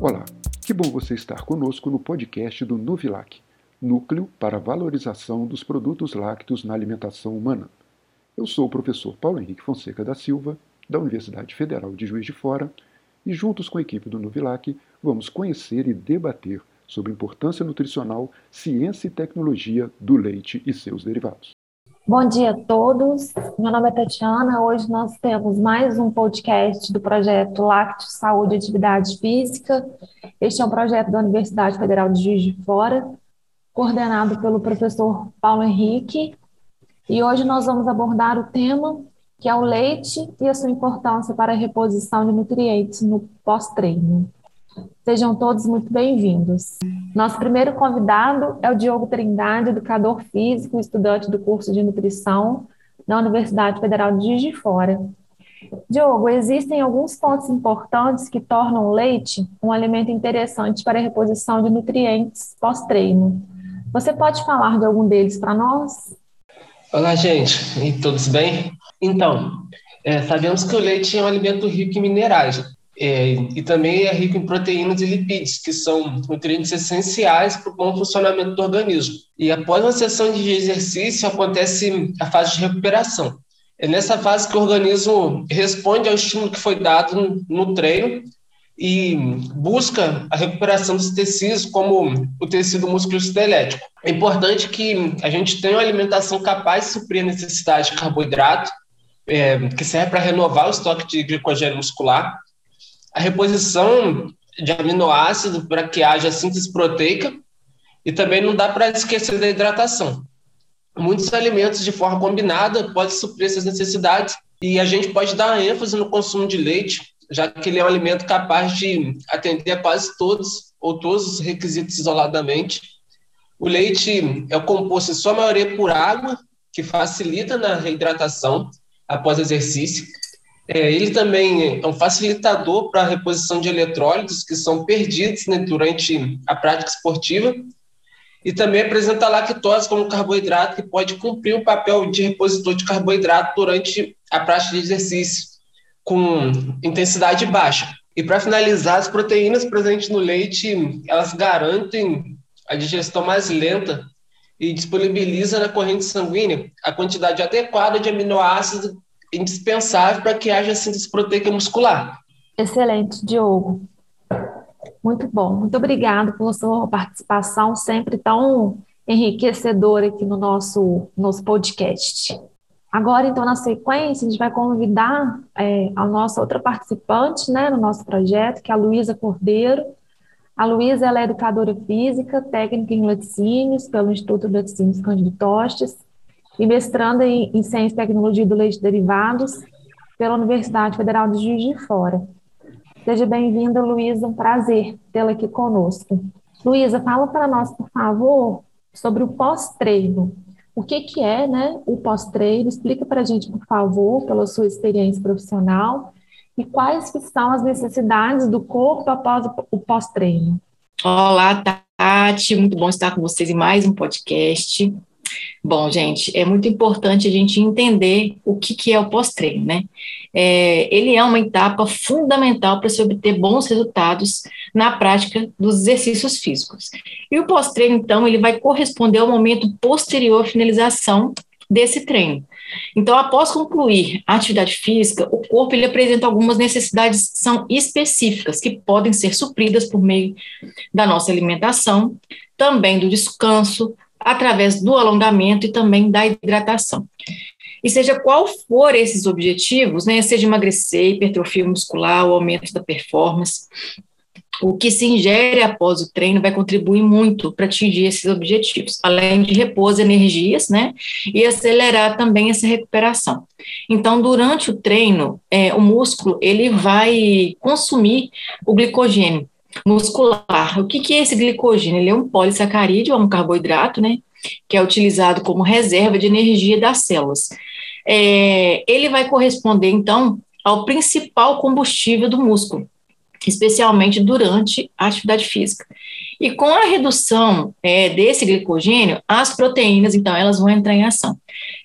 Olá, que bom você estar conosco no podcast do Nuvilac, Núcleo para a Valorização dos Produtos Lácteos na Alimentação Humana. Eu sou o professor Paulo Henrique Fonseca da Silva, da Universidade Federal de Juiz de Fora, e juntos com a equipe do Nuvilac vamos conhecer e debater sobre importância nutricional, ciência e tecnologia do leite e seus derivados. Bom dia a todos. Meu nome é Tatiana. Hoje nós temos mais um podcast do projeto Lácteo Saúde e Atividade Física. Este é um projeto da Universidade Federal de Juiz de Fora, coordenado pelo professor Paulo Henrique. E hoje nós vamos abordar o tema que é o leite e a sua importância para a reposição de nutrientes no pós-treino. Sejam todos muito bem-vindos. Nosso primeiro convidado é o Diogo Trindade, educador físico, estudante do curso de nutrição na Universidade Federal de Juiz de Fora. Diogo, existem alguns pontos importantes que tornam o leite um alimento interessante para a reposição de nutrientes pós-treino. Você pode falar de algum deles para nós? Olá, gente, e todos bem? Então, é, sabemos que o leite é um alimento rico em minerais, é, e também é rico em proteínas e lipídios, que são nutrientes essenciais para o bom funcionamento do organismo. E após uma sessão de exercício, acontece a fase de recuperação. É nessa fase que o organismo responde ao estímulo que foi dado no treino e busca a recuperação dos tecidos, como o tecido musculoesquelético. É importante que a gente tenha uma alimentação capaz de suprir a necessidade de carboidrato, é, que serve para renovar o estoque de glicogênio muscular, a reposição de aminoácido para que haja síntese proteica e também não dá para esquecer da hidratação. Muitos alimentos de forma combinada podem suprir essas necessidades e a gente pode dar ênfase no consumo de leite, já que ele é um alimento capaz de atender a quase todos ou todos os requisitos isoladamente. O leite é composto em sua maioria por água, que facilita na reidratação após exercício, é, ele também é um facilitador para a reposição de eletrólitos que são perdidos né, durante a prática esportiva e também apresenta lactose como carboidrato que pode cumprir o papel de repositor de carboidrato durante a prática de exercício com intensidade baixa. E para finalizar, as proteínas presentes no leite, elas garantem a digestão mais lenta e disponibiliza na corrente sanguínea a quantidade adequada de aminoácidos indispensável para que haja síntese proteica muscular. Excelente, Diogo. Muito bom. Muito obrigado pela sua participação, sempre tão enriquecedora aqui no nosso, nosso podcast. Agora, então, na sequência, a gente vai convidar é, a nossa outra participante né, no nosso projeto, que é a Luísa Cordeiro. A Luísa é educadora física, técnica em laticínios pelo Instituto de Laticínios Cândido Tostes e mestranda em, em Ciência e Tecnologia do Leite Derivados pela Universidade Federal de Juiz de Fora. Seja bem-vinda, Luísa, um prazer tê-la aqui conosco. Luísa, fala para nós, por favor, sobre o pós-treino. O que, que é né, o pós-treino? Explica para a gente, por favor, pela sua experiência profissional e quais são as necessidades do corpo após o pós-treino. Olá, Tati, muito bom estar com vocês em mais um podcast. Bom, gente, é muito importante a gente entender o que, que é o pós-treino, né? É, ele é uma etapa fundamental para se obter bons resultados na prática dos exercícios físicos. E o pós-treino, então, ele vai corresponder ao momento posterior à finalização desse treino. Então, após concluir a atividade física, o corpo ele apresenta algumas necessidades que são específicas, que podem ser supridas por meio da nossa alimentação, também do descanso, através do alongamento e também da hidratação. E seja qual for esses objetivos, né, seja emagrecer, hipertrofia muscular, o aumento da performance, o que se ingere após o treino vai contribuir muito para atingir esses objetivos, além de repor energias, né, e acelerar também essa recuperação. Então, durante o treino, é, o músculo ele vai consumir o glicogênio, muscular. O que, que é esse glicogênio? Ele é um polissacarídeo, é um carboidrato, né? Que é utilizado como reserva de energia das células. É, ele vai corresponder, então, ao principal combustível do músculo, especialmente durante a atividade física. E com a redução é, desse glicogênio, as proteínas, então, elas vão entrar em ação.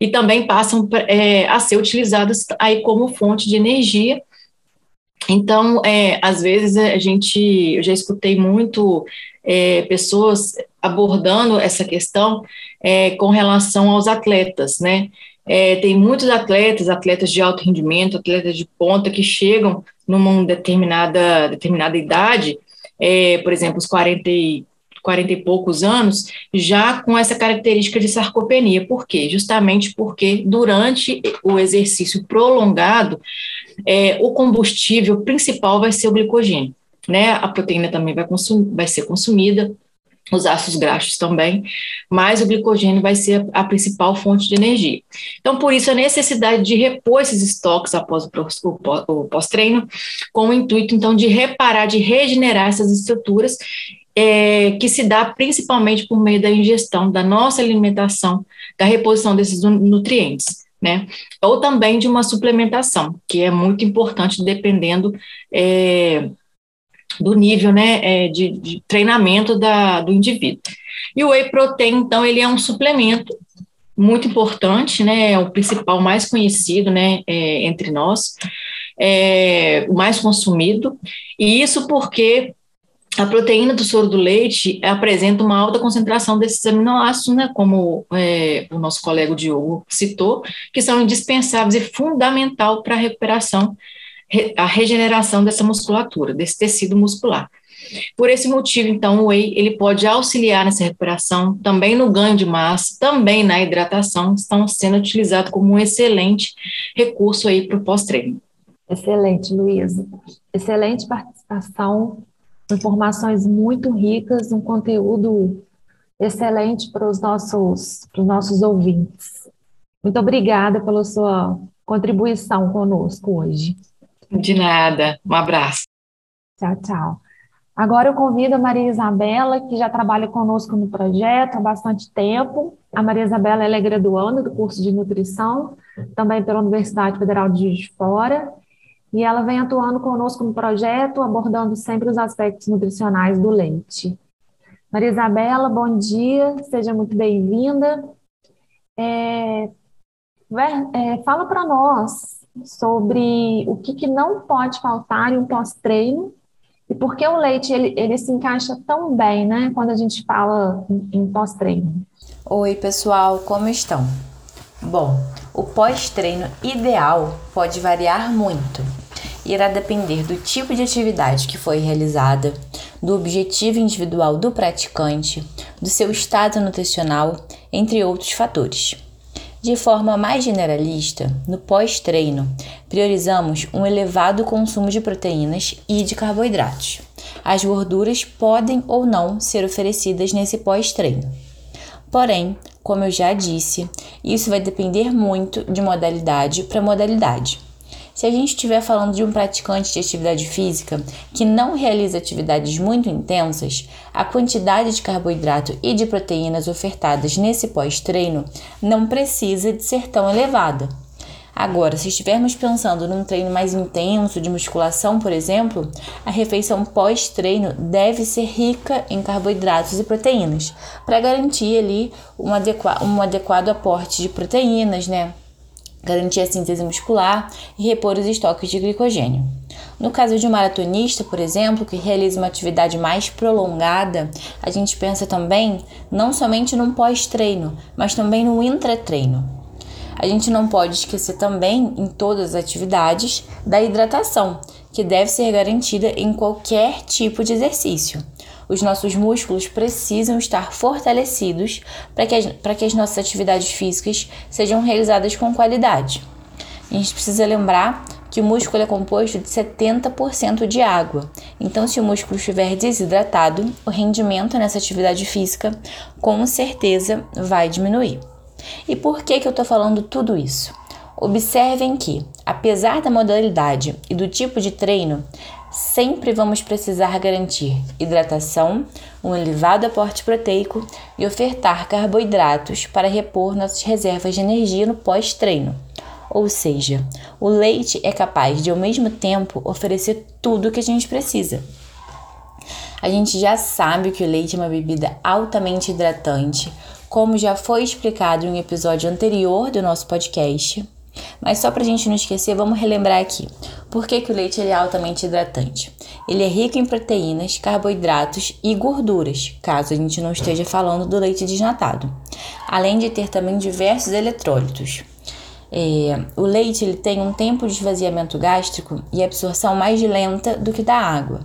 E também passam é, a ser utilizadas aí como fonte de energia Então, é, às vezes a gente, eu já escutei muito é, pessoas abordando essa questão é, com relação aos atletas, né? É, tem muitos atletas, atletas de alto rendimento, atletas de ponta que chegam numa determinada, determinada idade, é, por exemplo, os 40 e, 40 e poucos anos, já com essa característica de sarcopenia. Por quê? Justamente porque durante o exercício prolongado, é, o combustível principal vai ser o glicogênio. Né? A proteína também vai, vai ser consumida, os ácidos graxos também, mas o glicogênio vai ser a principal fonte de energia. Então, por isso, a necessidade de repor esses estoques após o pós-treino, com o intuito, então, de reparar, de regenerar essas estruturas, é, que se dá principalmente por meio da ingestão da nossa alimentação, da reposição desses nutrientes. Né? Ou também de uma suplementação, que é muito importante dependendo é, do nível né, é, de, de, treinamento da, do indivíduo. E o whey protein, então, ele é um suplemento muito importante, né, é o principal mais conhecido, né, é, entre nós, é, o mais consumido, e isso porque a proteína do soro do leite apresenta uma alta concentração desses aminoácidos, né, como é, o nosso colega Diogo citou, que são indispensáveis e fundamental para a recuperação a regeneração dessa musculatura, desse tecido muscular. Por esse motivo, então, o whey ele pode auxiliar nessa recuperação, também no ganho de massa, também na hidratação, estão sendo utilizados como um excelente recurso aí para o pós-treino. Excelente, Luísa. Excelente participação, informações muito ricas, um conteúdo excelente para os nossos, para os nossos ouvintes. Muito obrigada pela sua contribuição conosco hoje. De nada. Um abraço. Tchau, tchau. Agora eu convido a Maria Isabela, que já trabalha conosco no projeto há bastante tempo. A Maria Isabela é graduanda do curso de nutrição, também pela Universidade Federal de Juiz de Fora, e ela vem atuando conosco no projeto, abordando sempre os aspectos nutricionais do leite. Maria Isabela, bom dia, seja muito bem-vinda. É, é, fala para nós sobre o que, que não pode faltar em um pós-treino e por que o leite ele, ele se encaixa tão bem, né, quando a gente fala em, em pós-treino. Oi, pessoal, como estão? Bom, o pós-treino ideal pode variar muito. Irá depender do tipo de atividade que foi realizada, do objetivo individual do praticante, do seu estado nutricional, entre outros fatores. De forma mais generalista, no pós-treino, priorizamos um elevado consumo de proteínas e de carboidratos. As gorduras podem ou não ser oferecidas nesse pós-treino. Porém, como eu já disse, isso vai depender muito de modalidade para modalidade. Se a gente estiver falando de um praticante de atividade física que não realiza atividades muito intensas, a quantidade de carboidrato e de proteínas ofertadas nesse pós-treino não precisa de ser tão elevada. Agora, se estivermos pensando num treino mais intenso de musculação, por exemplo, a refeição pós-treino deve ser rica em carboidratos e proteínas, para garantir ali um, adequa um adequado aporte de proteínas, né? Garantir a síntese muscular e repor os estoques de glicogênio. No caso de um maratonista, por exemplo, que realiza uma atividade mais prolongada, a gente pensa também não somente num pós-treino, mas também no intratreino. A gente não pode esquecer também, em todas as atividades, da hidratação, que deve ser garantida em qualquer tipo de exercício os nossos músculos precisam estar fortalecidos para que, as, que as nossas atividades físicas sejam realizadas com qualidade. A gente precisa lembrar que o músculo é composto de 70% de água. Então, se o músculo estiver desidratado, o rendimento nessa atividade física com certeza vai diminuir. E por que, que eu estou falando tudo isso? Observem que, apesar da modalidade e do tipo de treino, sempre vamos precisar garantir hidratação, um elevado aporte proteico e ofertar carboidratos para repor nossas reservas de energia no pós-treino. Ou seja, o leite é capaz de ao mesmo tempo oferecer tudo o que a gente precisa. A gente já sabe que o leite é uma bebida altamente hidratante, como já foi explicado em um episódio anterior do nosso podcast. Mas só para a gente não esquecer, vamos relembrar aqui. Por que, que o leite é altamente hidratante? Ele é rico em proteínas, carboidratos e gorduras, caso a gente não esteja falando do leite desnatado, além de ter também diversos eletrólitos. É, o leite ele tem um tempo de esvaziamento gástrico e absorção mais lenta do que da água.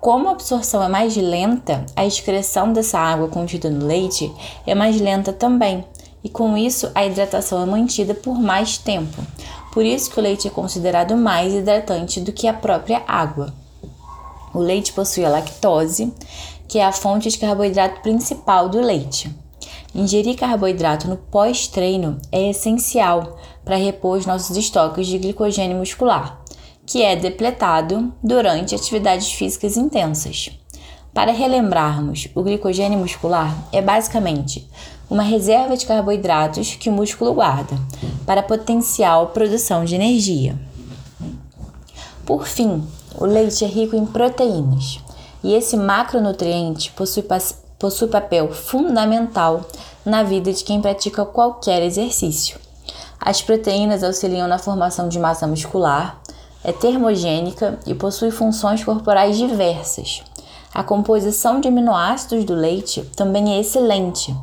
Como a absorção é mais lenta, a excreção dessa água contida no leite é mais lenta também, e com isso a hidratação é mantida por mais tempo, por isso que o leite é considerado mais hidratante do que a própria água. O leite possui a lactose, que é a fonte de carboidrato principal do leite. Ingerir carboidrato no pós-treino é essencial para repor os nossos estoques de glicogênio muscular, que é depletado durante atividades físicas intensas. Para relembrarmos, o glicogênio muscular é basicamente uma reserva de carboidratos que o músculo guarda para potencial produção de energia. Por fim, o leite é rico em proteínas e esse macronutriente possui, possui papel fundamental na vida de quem pratica qualquer exercício. As proteínas auxiliam na formação de massa muscular, é termogênica e possui funções corporais diversas. A composição de aminoácidos do leite também é excelente,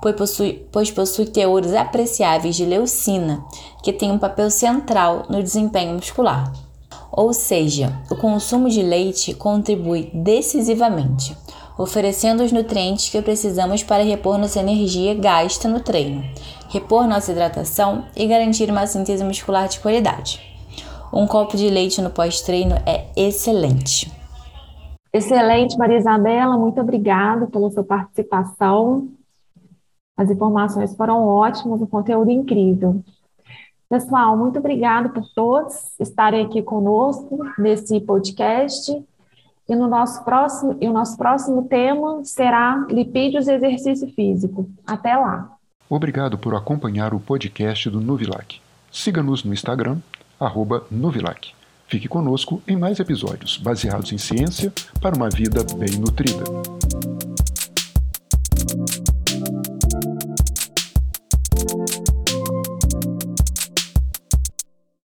pois possui, pois possui teores apreciáveis de leucina, que tem um papel central no desempenho muscular. Ou seja, o consumo de leite contribui decisivamente, oferecendo os nutrientes que precisamos para repor nossa energia gasta no treino, repor nossa hidratação e garantir uma síntese muscular de qualidade. Um copo de leite no pós-treino é excelente. Excelente, Maria Isabela, muito obrigada pela sua participação. As informações foram ótimas, o conteúdo incrível. Pessoal, muito obrigada por todos estarem aqui conosco nesse podcast. E, no nosso próximo, e o nosso próximo tema será lipídios e exercício físico. Até lá. Obrigado por acompanhar o podcast do Nuvilac. Siga-nos no Instagram, Nuvilac. Fique conosco em mais episódios baseados em ciência para uma vida bem nutrida.